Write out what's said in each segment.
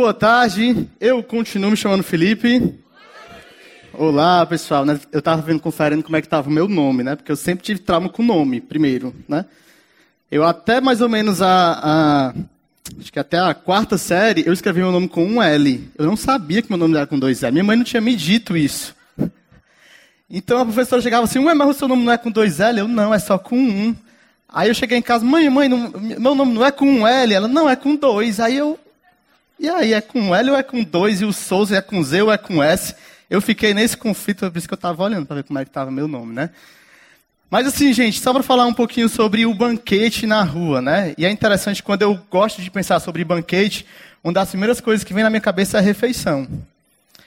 Boa tarde, eu continuo me chamando Felipe. Olá, pessoal. Né? Eu estava vendo, conferindo como é que estava o meu nome, né? Porque eu sempre tive trauma com o nome, primeiro, né? Eu até mais ou menos a, a, Acho que até a quarta série, eu escrevi meu nome com um L. Eu não sabia que meu nome era com dois L. Minha mãe não tinha me dito isso. Então a professora chegava assim, ué, mas o seu nome não é com dois L? Eu, não, é só com um. Aí eu cheguei em casa, mãe, mãe, não, meu nome não é com um L? Ela, não, é com dois. Aí eu, e aí, é com L ou é com dois? E o Souza é com Z ou é com S? Eu fiquei nesse conflito, por isso que eu estava olhando para ver como é que estava meu nome, né? Mas assim, gente, só para falar um pouquinho sobre o banquete na rua, né? E é interessante quando eu gosto de pensar sobre banquete, uma das primeiras coisas que vem na minha cabeça é a refeição.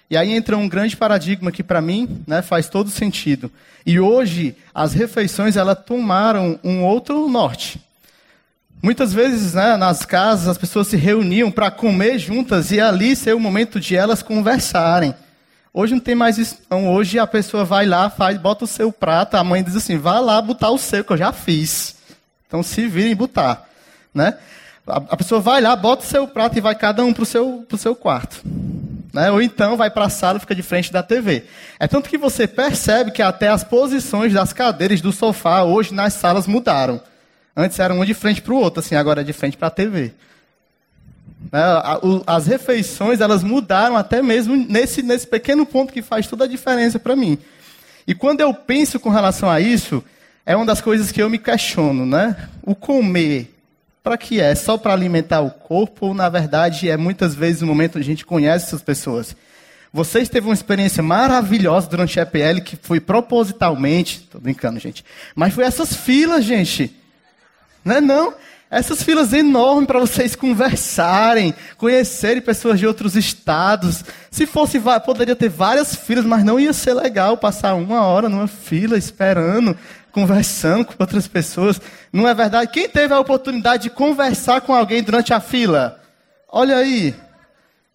E aí entra um grande paradigma que para mim, né, faz todo sentido. E hoje as refeições elas tomaram um outro norte. Muitas vezes, né, nas casas, as pessoas se reuniam para comer juntas e ali ser o momento de elas conversarem. Hoje não tem mais isso, não. Hoje a pessoa vai lá, faz, bota o seu prato, a mãe diz assim, vá lá botar o seu, que eu já fiz. Então se virem botar. Né? A, pessoa vai lá, bota o seu prato e vai cada um para o seu, pro seu quarto. Né? Ou então vai para a sala e fica de frente da TV. É tanto que você percebe que até as posições das cadeiras do sofá hoje nas salas mudaram. Antes era um de frente para o outro, assim, agora é de frente para a TV. As refeições, elas mudaram até mesmo nesse, nesse pequeno ponto que faz toda a diferença para mim. E quando eu penso com relação a isso, é uma das coisas que eu me questiono, né? O comer, para que é? Só para alimentar o corpo ou, na verdade, é muitas vezes o momento onde a gente conhece essas pessoas? Vocês teve uma experiência maravilhosa durante a EPL, que foi propositalmente, estou brincando, gente, mas foi essas filas, gente. Não é não? Essas filas enormes para vocês conversarem, conhecerem pessoas de outros estados. Se fosse, poderia ter várias filas, mas não ia ser legal passar uma hora numa fila esperando, conversando com outras pessoas. Não é verdade? Quem teve a oportunidade de conversar com alguém durante a fila? Olha aí.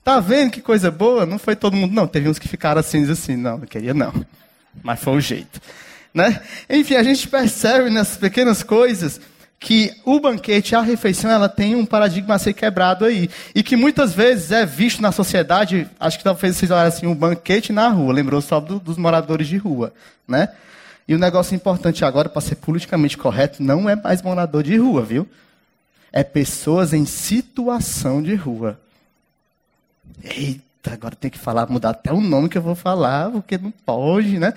Tá vendo que coisa boa? Não foi todo mundo, não. Teve uns que ficaram assim, assim, não, não queria não. Mas foi o jeito. Né? Enfim, a gente percebe nessas pequenas coisas que o banquete, a refeição, ela tem um paradigma a ser quebrado aí. E que muitas vezes é visto na sociedade, acho que talvez vocês olharem assim, um banquete na rua, lembrou só do, dos moradores de rua, né? E o negócio importante agora, para ser politicamente correto, não é mais morador de rua, viu? É pessoas em situação de rua. Eita, agora tem que falar, mudar até o nome que eu vou falar, porque não pode, né?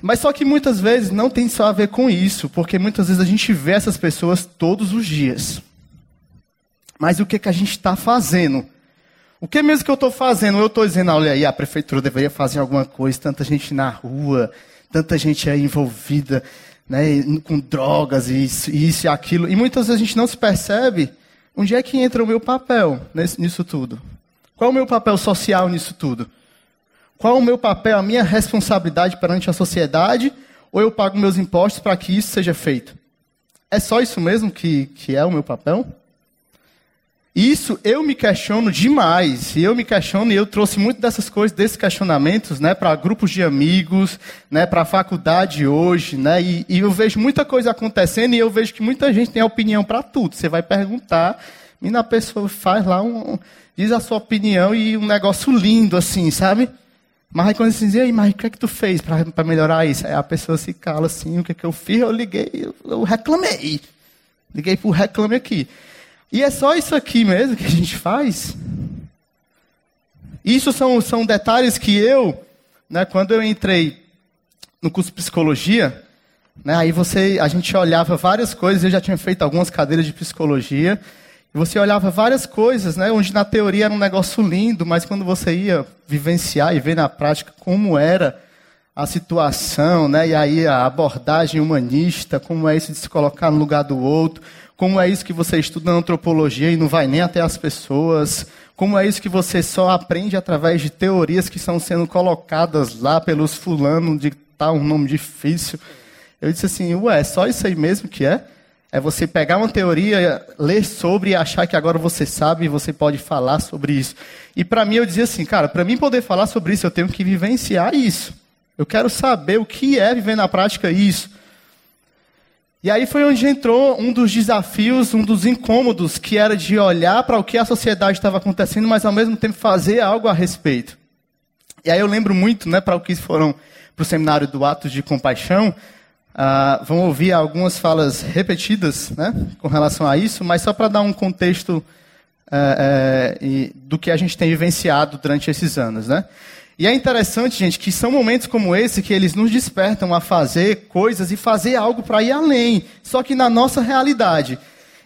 Mas só que muitas vezes não tem só a ver com isso, porque muitas vezes a gente vê essas pessoas todos os dias. Mas o que, que a gente está fazendo? O que mesmo que eu estou fazendo? Eu estou dizendo, olha aí, a prefeitura deveria fazer alguma coisa, tanta gente na rua, tanta gente envolvida né, com drogas, isso, isso e aquilo. E muitas vezes a gente não se percebe onde é que entra o meu papel nisso tudo. Qual é o meu papel social nisso tudo? Qual o meu papel, a minha responsabilidade perante a sociedade? Ou eu pago meus impostos para que isso seja feito? É só isso mesmo que, que é o meu papel? Isso eu me questiono demais. E eu me questiono e eu trouxe muito dessas coisas, desses questionamentos, né, para grupos de amigos, né, para a faculdade hoje, né, e, e, eu vejo muita coisa acontecendo e eu vejo que muita gente tem opinião para tudo. Você vai perguntar e na pessoa faz lá um, diz a sua opinião e um negócio lindo assim, sabe? Mas aí quando você diz, aí, mas o que é que tu fez para melhorar isso? Aí a pessoa se cala assim, o que é que eu fiz? Eu liguei, eu, eu reclamei. Liguei para o reclame aqui. E é só isso aqui mesmo que a gente faz? Isso são, são detalhes que eu, né, quando eu entrei no curso de psicologia, né, aí você, a gente olhava várias coisas, eu já tinha feito algumas cadeiras de psicologia, você olhava várias coisas, né, onde na teoria era um negócio lindo, mas quando você ia vivenciar e ver na prática como era a situação, né, e aí a abordagem humanista, como é isso de se colocar no lugar do outro, como é isso que você estuda na antropologia e não vai nem até as pessoas, como é isso que você só aprende através de teorias que estão sendo colocadas lá pelos fulanos de tal um nome difícil. Eu disse assim, ué, só isso aí mesmo que é? É você pegar uma teoria, ler sobre e achar que agora você sabe e você pode falar sobre isso. E para mim eu dizia assim, cara, para mim poder falar sobre isso, eu tenho que vivenciar isso. Eu quero saber o que é viver na prática isso. E aí foi onde entrou um dos desafios, um dos incômodos, que era de olhar para o que a sociedade estava acontecendo, mas ao mesmo tempo fazer algo a respeito. E aí eu lembro muito, né, para o que foram para o seminário do Atos de Compaixão, uh, vão ouvir algumas falas repetidas, né, com relação a isso, mas só para dar um contexto uh, uh, do que a gente tem vivenciado durante esses anos, né. E é interessante, gente, que são momentos como esse que eles nos despertam a fazer coisas e fazer algo para ir além, só que na nossa realidade.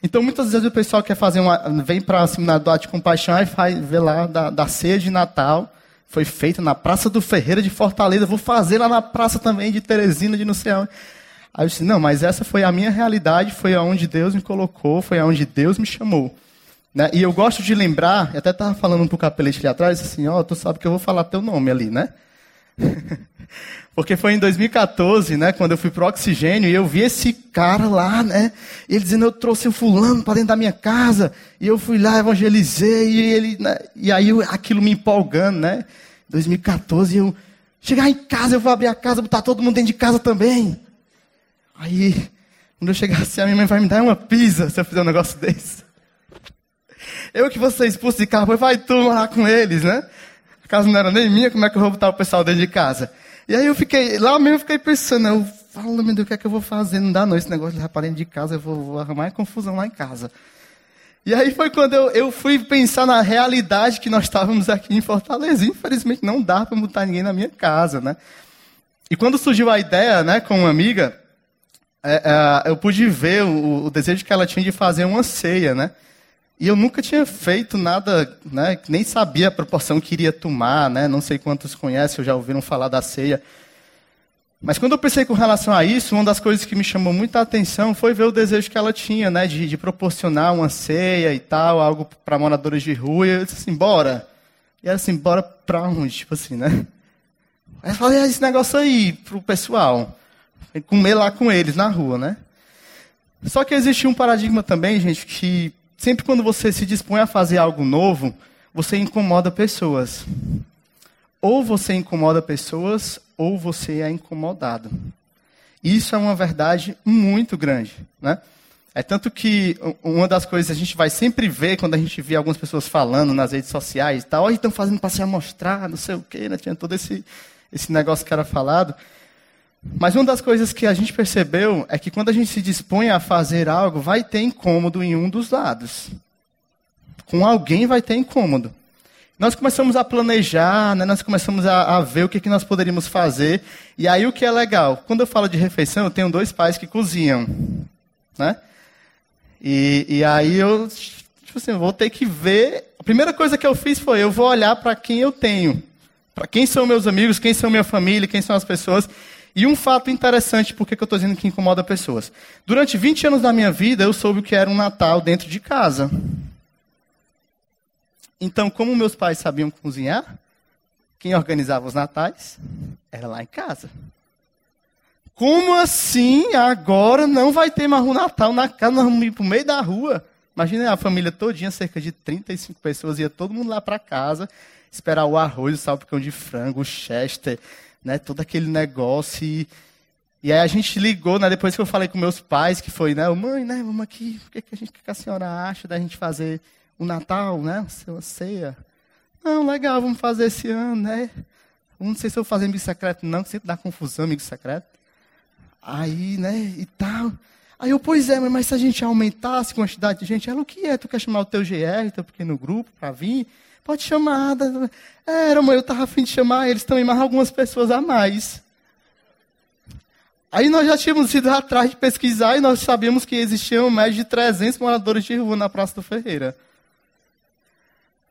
Então, muitas vezes o pessoal quer fazer uma, vem para o seminário do de Compaixão e vê lá da, da ceia de Natal, foi feita na Praça do Ferreira de Fortaleza, vou fazer lá na praça também de Teresina, de não sei. Aí eu disse, não, mas essa foi a minha realidade, foi aonde Deus me colocou, foi aonde Deus me chamou. Né? E eu gosto de lembrar, até estava falando para o capelete ali atrás, assim, ó, oh, tu sabe que eu vou falar teu nome ali, né? Porque foi em 2014, né, quando eu fui pro Oxigênio e eu vi esse cara lá, né, ele dizendo, eu trouxe o fulano para dentro da minha casa, e eu fui lá, evangelizei, e ele, né, e aí eu, aquilo me empolgando, né, 2014, eu, chegar em casa, eu vou abrir a casa, botar todo mundo dentro de casa também. Aí, quando eu chegar assim, a minha mãe vai me dar uma pizza se eu fizer um negócio desse. Eu que vou ser expulso de casa, vai tu morar com eles, né? Casa não era nem minha, como é que eu vou botar o pessoal dentro de casa? E aí eu fiquei, lá mesmo eu fiquei pensando, eu falo, meu Deus, o que é que eu vou fazer? Não dá não, esse negócio de levar dentro de casa, eu vou, vou arrumar confusão lá em casa. E aí foi quando eu, eu fui pensar na realidade que nós estávamos aqui em Fortaleza. Infelizmente não dá para botar ninguém na minha casa, né? E quando surgiu a ideia, né, com uma amiga, é, é, eu pude ver o, o, desejo que ela tinha de fazer uma ceia, né? E eu nunca tinha feito nada, né? Nem sabia a proporção que iria tomar, né? Não sei quantos conhecem ou já ouviram falar da ceia. Mas quando eu pensei com relação a isso, uma das coisas que me chamou muita atenção foi ver o desejo que ela tinha, né? De, de proporcionar uma ceia e tal, algo para moradores de rua. E eu disse assim, bora. E ela assim, bora pra onde? Tipo assim, né? Aí eu falei, esse negócio aí pro pessoal. Comer lá com eles na rua, né? Só que existe um paradigma também, gente, que Sempre quando você se dispõe a fazer algo novo, você incomoda pessoas. Ou você incomoda pessoas, ou você é incomodado. Isso é uma verdade muito grande, né? É tanto que uma das coisas que a gente vai sempre ver quando a gente vê algumas pessoas falando nas redes sociais e tal, olha, estão fazendo para se amostrar, não sei o quê, né? Tinha todo esse, esse negócio que era falado. Mas uma das coisas que a gente percebeu é que quando a gente se dispõe a fazer algo, vai ter incômodo em um dos lados. Com alguém vai ter incômodo. Nós começamos a planejar, né? nós começamos a, a ver o que, que nós poderíamos fazer. E aí o que é legal? Quando eu falo de refeição, eu tenho dois pais que cozinham. Né? E, e aí eu, tipo assim, vou ter que ver. A primeira coisa que eu fiz foi: eu vou olhar para quem eu tenho. Para quem são meus amigos, quem são minha família, quem são as pessoas. E um fato interessante, porque que eu estou dizendo que incomoda pessoas. Durante 20 anos da minha vida, eu soube o que era um Natal dentro de casa. Então, como meus pais sabiam cozinhar, quem organizava os natais era lá em casa. Como assim agora não vai ter mais um Natal na casa, nós vamos ir para o meio da rua? Imagina a família todinha, cerca de 35 pessoas, ia todo mundo lá para casa, esperar o arroz, o salpicão de frango, o chester, né, todo aquele negócio. E, e aí a gente ligou, né, depois que eu falei com meus pais, que foi, né, mãe, né, vamos aqui, o que, que, a, que a senhora acha da gente fazer o Natal, né, uma ceia? Não, legal, vamos fazer esse ano, né? Não sei se eu vou fazer amigo secreto, não, que sempre dá confusão, amigo secreto. Aí, né, e tal. Aí eu, pois é, mas se a gente aumentasse a quantidade de gente, ela, o que é? Tu quer chamar o teu GR, teu pequeno grupo, para vir? Pode chamar. Era, mãe, eu estava afim de chamar eles também, mas algumas pessoas a mais. Aí nós já tínhamos ido atrás de pesquisar e nós sabíamos que existiam mais de 300 moradores de rua na Praça do Ferreira.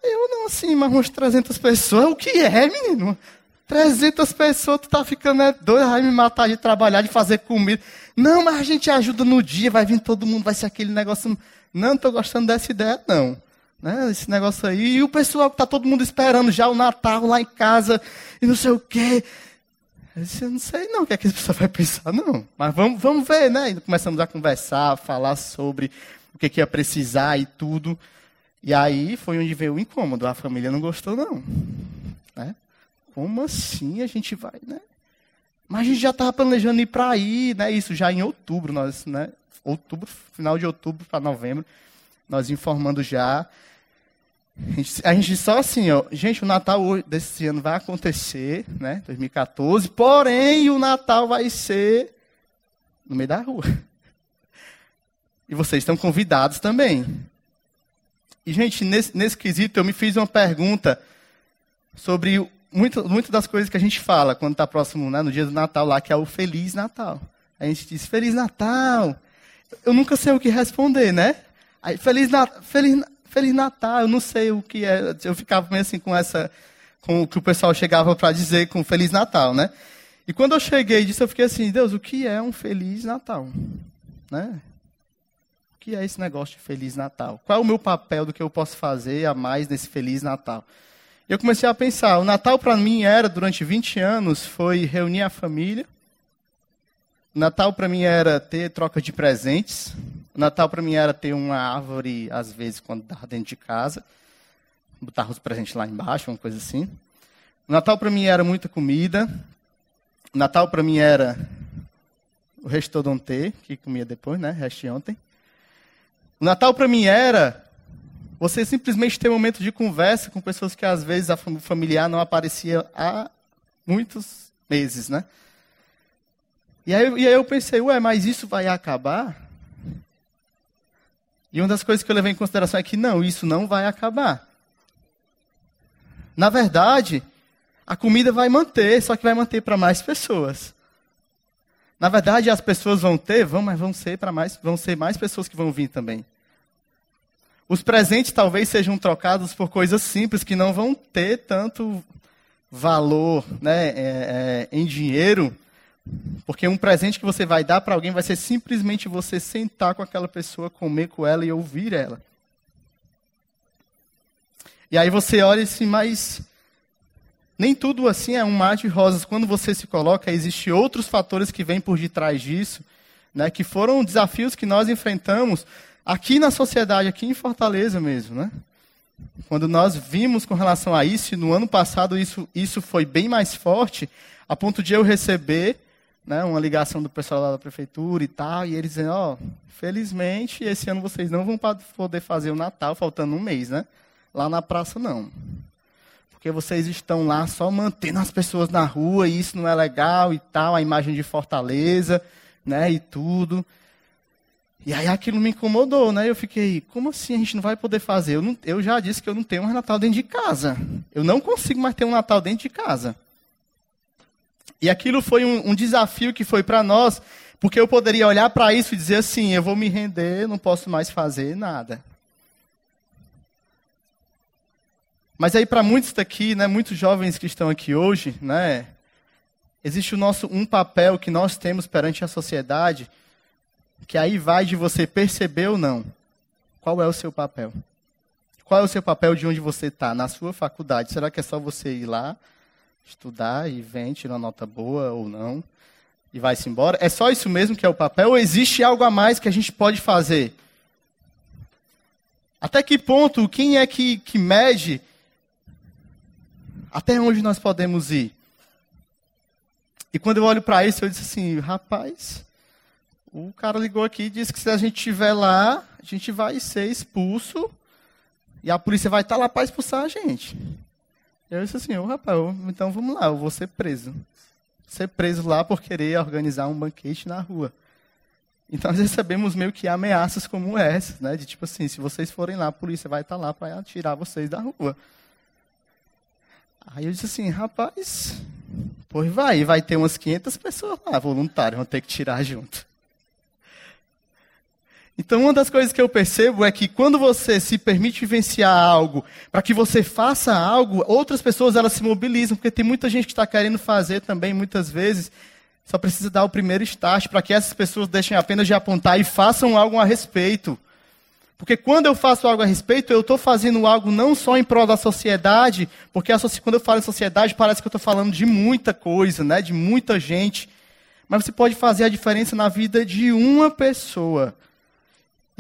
Eu não assim, mas umas 300 pessoas, o que é, menino? 300 pessoas, tu tá ficando é doido, vai me matar de trabalhar, de fazer comida. Não, mas a gente ajuda no dia, vai vir todo mundo, vai ser aquele negócio. Não, estou gostando dessa ideia, não. Né, esse negócio aí. E o pessoal que está todo mundo esperando já o Natal lá em casa e não sei o quê. Eu disse, eu não sei não o que, é que vai pensar, não. Mas vamos, vamos ver, né? E começamos a conversar, a falar sobre o que, que ia precisar e tudo. E aí foi onde veio o incômodo. A família não gostou, não. Né? Como assim a gente vai, né? Mas a gente já estava planejando ir para aí, né? Isso já em outubro, nós, né? Outubro, final de outubro para novembro, nós informando já. A gente, a gente, só assim, ó, gente, o Natal desse ano vai acontecer, né? 2014, porém o Natal vai ser no meio da rua. E vocês estão convidados também. E, gente, nesse, nesse quesito eu me fiz uma pergunta sobre muito, muito das coisas que a gente fala quando está próximo, né, no dia do Natal lá, que é o Feliz Natal. A gente diz, Feliz Natal. Eu nunca sei o que responder, né? Aí, Feliz, Feliz, Feliz Natal, eu não sei o que é. Eu ficava meio assim com essa, com o que o pessoal chegava para dizer com Feliz Natal, né? E quando eu cheguei disso, eu fiquei assim, Deus, o que é um Feliz Natal? Né? O que é esse negócio de Feliz Natal? Qual é o meu papel do que eu posso fazer a mais nesse Feliz Natal? eu comecei a pensar, o Natal para mim era, durante 20 anos, foi reunir a família. O Natal para mim era ter troca de presentes. Natal para mim era ter uma árvore, às vezes, quando estava dentro de casa. Botar os presentes lá embaixo, uma coisa assim. Natal para mim era muita comida. Natal para mim era o restaurante, que comia depois, né? Resto ontem. O Natal para mim era você simplesmente ter um momento de conversa com pessoas que às vezes a familiar não aparecia há muitos meses, né? E aí, e aí eu pensei, ué, mas isso vai acabar? E uma das coisas que eu levei em consideração é que não, isso não vai acabar. Na verdade, a comida vai manter, só que vai manter para mais pessoas. Na verdade, as pessoas vão ter, vão, mas vão ser para mais, vão ser mais pessoas que vão vir também. Os presentes talvez sejam trocados por coisas simples que não vão ter tanto valor né, é, é, em dinheiro, porque um presente que você vai dar para alguém vai ser simplesmente você sentar com aquela pessoa, comer com ela e ouvir ela. E aí você olha assim, mas nem tudo assim é um mar de rosas. Quando você se coloca, existem outros fatores que vêm por detrás disso, né, que foram desafios que nós enfrentamos aqui na sociedade, aqui em Fortaleza mesmo, né? Quando nós vimos com relação a isso, e no ano passado isso, isso foi bem mais forte, a ponto de eu receber né, uma ligação do pessoal lá da prefeitura e tal, e eles dizendo, ó, oh, felizmente esse ano vocês não vão poder fazer o Natal, faltando um mês, né? Lá na praça não. Porque vocês estão lá só mantendo as pessoas na rua, e isso não é legal e tal, a imagem de Fortaleza, né, e tudo. E aí aquilo me incomodou, né? Eu fiquei, como assim a gente não vai poder fazer? Eu, não, eu já disse que eu não tenho mais Natal dentro de casa. Eu não consigo mais ter um Natal dentro de casa. E aquilo foi um, um desafio que foi para nós, porque eu poderia olhar para isso e dizer assim: eu vou me render, não posso mais fazer nada. Mas aí para muitos daqui, né, muitos jovens que estão aqui hoje, né, existe o nosso um papel que nós temos perante a sociedade que aí vai de você perceber ou não qual é o seu papel. Qual é o seu papel de onde você está, na sua faculdade? Será que é só você ir lá, estudar e vem, tirar uma nota boa ou não, e vai-se embora? É só isso mesmo que é o papel? Ou existe algo a mais que a gente pode fazer? Até que ponto, quem é que, que mede até onde nós podemos ir? E quando eu olho para isso, eu disse assim, rapaz, o cara ligou aqui e disse que se a gente estiver lá, a gente vai ser expulso e a polícia vai estar tá lá para expulsar a gente. Eu disse assim, ô rapaz, então vamos lá, eu vou ser preso. Ser preso lá por querer organizar um banquete na rua. Então nós recebemos meio que ameaças como essas, né? De tipo assim, se vocês forem lá, a polícia vai estar tá lá para tirar vocês da rua. Aí eu disse assim, rapaz, pois vai, vai ter umas 500 pessoas lá, voluntários, vão ter que tirar junto. Então, uma das coisas que eu percebo é que quando você se permite vivenciar algo, para que você faça algo, outras pessoas elas se mobilizam, porque tem muita gente que está querendo fazer também, muitas vezes, só precisa dar o primeiro start para que essas pessoas deixem apenas de apontar e façam algo a respeito. Porque quando eu faço algo a respeito, eu estou fazendo algo não só em prol da sociedade, porque quando eu falo em sociedade, parece que eu estou falando de muita coisa, né, de muita gente. Mas você pode fazer a diferença na vida de uma pessoa.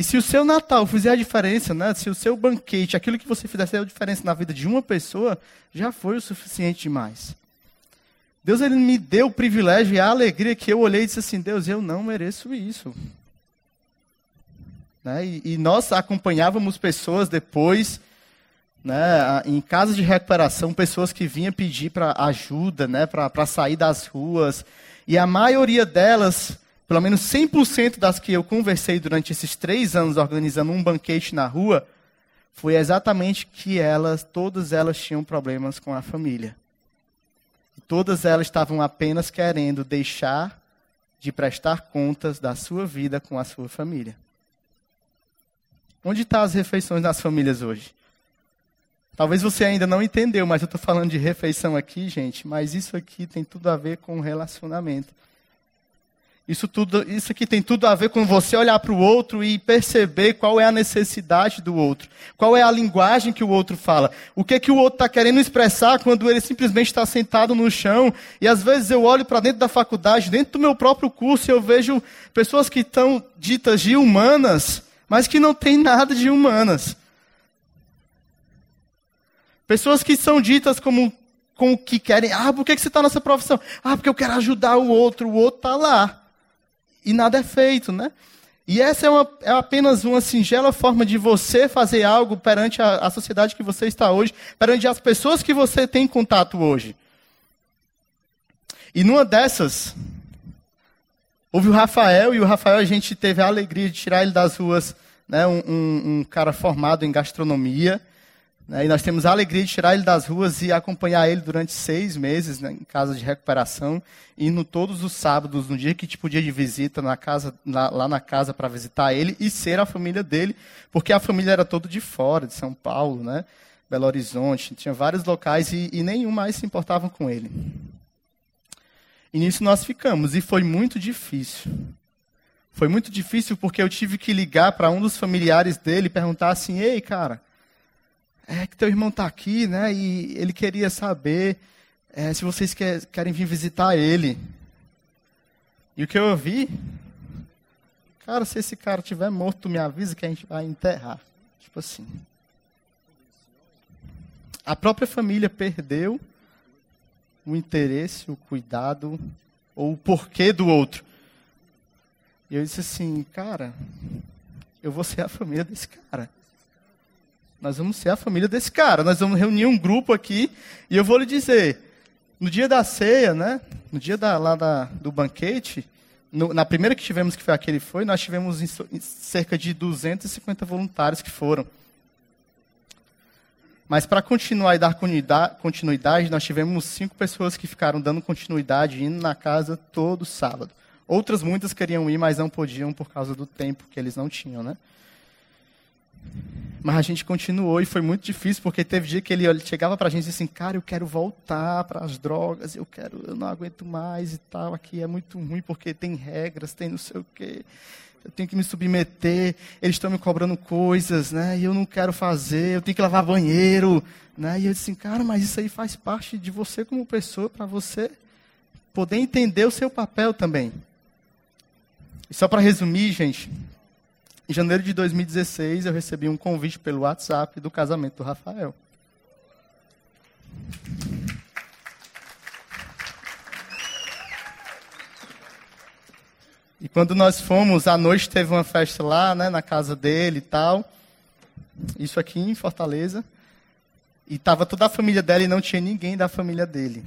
E se o seu Natal fizer a diferença, né? se o seu banquete, aquilo que você fizer fizer a diferença na vida de uma pessoa, já foi o suficiente demais. Deus ele me deu o privilégio e a alegria que eu olhei e disse assim: Deus, eu não mereço isso. Né? E, e, nós acompanhávamos pessoas depois, né, em casas de recuperação, pessoas que vinham pedir para ajuda, né, para sair das ruas. E a maioria delas, pelo menos 100% das que eu conversei durante esses três anos organizando um banquete na rua, foi exatamente que elas, todas elas tinham problemas com a família. Todas elas estavam apenas querendo deixar de prestar contas da sua vida com a sua família. Onde estão as refeições nas famílias hoje? Talvez você ainda não entendeu, mas eu estou falando de refeição aqui, gente, mas isso aqui tem tudo a ver com relacionamento. Isso, tudo, isso aqui tem tudo a ver com você olhar para o outro e perceber qual é a necessidade do outro, qual é a linguagem que o outro fala, o que, que o outro está querendo expressar quando ele simplesmente está sentado no chão. E às vezes eu olho para dentro da faculdade, dentro do meu próprio curso, e eu vejo pessoas que estão ditas de humanas, mas que não têm nada de humanas. Pessoas que são ditas como, como que querem, ah, por que você está nessa profissão? Ah, porque eu quero ajudar o outro, o outro está lá. E nada é feito, né? E essa é, uma, é, apenas uma singela forma de você fazer algo perante a, a, sociedade que você está hoje, perante as pessoas que você tem contato hoje. E numa dessas, Houve o Rafael, e o Rafael a gente teve a alegria de tirar ele das ruas, né, um, um, um cara formado em gastronomia. Né, e nós temos a alegria de tirar ele das ruas e acompanhar ele durante seis meses né, em casa de recuperação, indo todos os sábados, no dia que te podia de visita, na casa, na, lá na casa para visitar ele e ser a família dele, porque a família era toda de fora, de São Paulo, né, Belo Horizonte, tinha vários locais e, e nenhum mais se importava com ele. E nisso nós ficamos. E foi muito difícil. Foi muito difícil porque eu tive que ligar para um dos familiares dele e perguntar assim: Ei, cara, é que teu irmão está aqui, né? E ele queria saber é, se vocês quer, querem vir visitar ele. E o que eu ouvi? Cara, se esse cara tiver morto, me avisa que a gente vai enterrar. Tipo assim. A própria família perdeu o interesse, o cuidado ou o porquê do outro. E eu disse assim, cara, eu vou ser a família desse cara. Nós vamos ser a família desse cara. Nós vamos reunir um grupo aqui e eu vou lhe dizer, no dia da ceia, né? No dia da, lá da, do banquete, no, na primeira que tivemos, que foi aquele foi, nós tivemos cerca de 250 voluntários que foram. Mas para continuar e dar continuidade, nós tivemos cinco pessoas que ficaram dando continuidade, indo na casa todo sábado. Outras muitas queriam ir, mas não podiam por causa do tempo que eles não tinham, né? Mas a gente continuou e foi muito difícil, porque teve dia que ele chegava para a gente e disse assim, cara, eu quero voltar para as drogas, eu quero, eu não aguento mais e tal, aqui é muito ruim porque tem regras, tem não sei o quê eu tenho que me submeter, eles estão me cobrando coisas, né? E eu não quero fazer, eu tenho que lavar banheiro, né? E eu disse assim, cara, mas isso aí faz parte de você como pessoa, para você poder entender o seu papel também. E só para resumir, gente, em janeiro de 2016 eu recebi um convite pelo WhatsApp do casamento do Rafael. E quando nós fomos, à noite teve uma festa lá, né, na casa dele e tal. Isso aqui em Fortaleza. E estava toda a família dela e não tinha ninguém da família dele.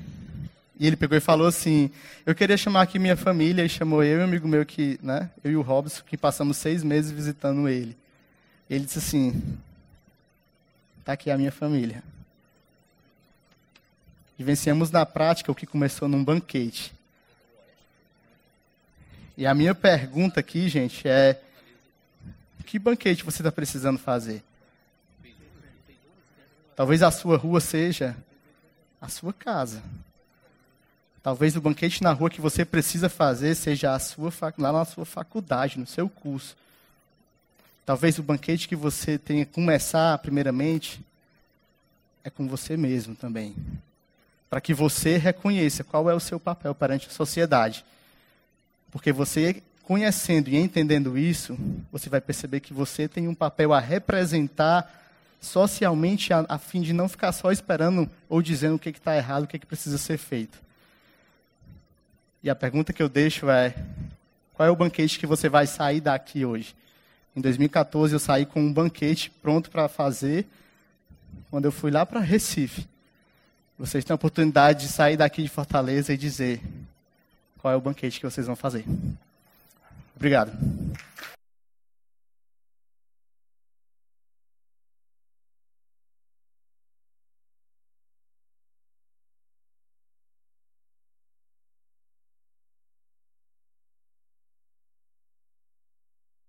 E ele pegou e falou assim: Eu queria chamar aqui minha família. E chamou eu e um amigo meu, que, né, eu e o Robson, que passamos seis meses visitando ele. Ele disse assim: Está aqui a minha família. E vencemos na prática o que começou num banquete. E a minha pergunta aqui, gente, é: que banquete você está precisando fazer? Talvez a sua rua seja a sua casa. Talvez o banquete na rua que você precisa fazer seja sua, lá na sua faculdade, no seu curso. Talvez o banquete que você tenha que começar, primeiramente, é com você mesmo também. Para que você reconheça qual é o seu papel perante a sociedade. Porque você, conhecendo e entendendo isso, você vai perceber que você tem um papel a representar socialmente, a, a fim de não ficar só esperando ou dizendo o que está errado, o que, que precisa ser feito. E a pergunta que eu deixo é: qual é o banquete que você vai sair daqui hoje? Em 2014 eu saí com um banquete pronto para fazer quando eu fui lá para Recife. Vocês têm a oportunidade de sair daqui de Fortaleza e dizer qual é o banquete que vocês vão fazer. Obrigado.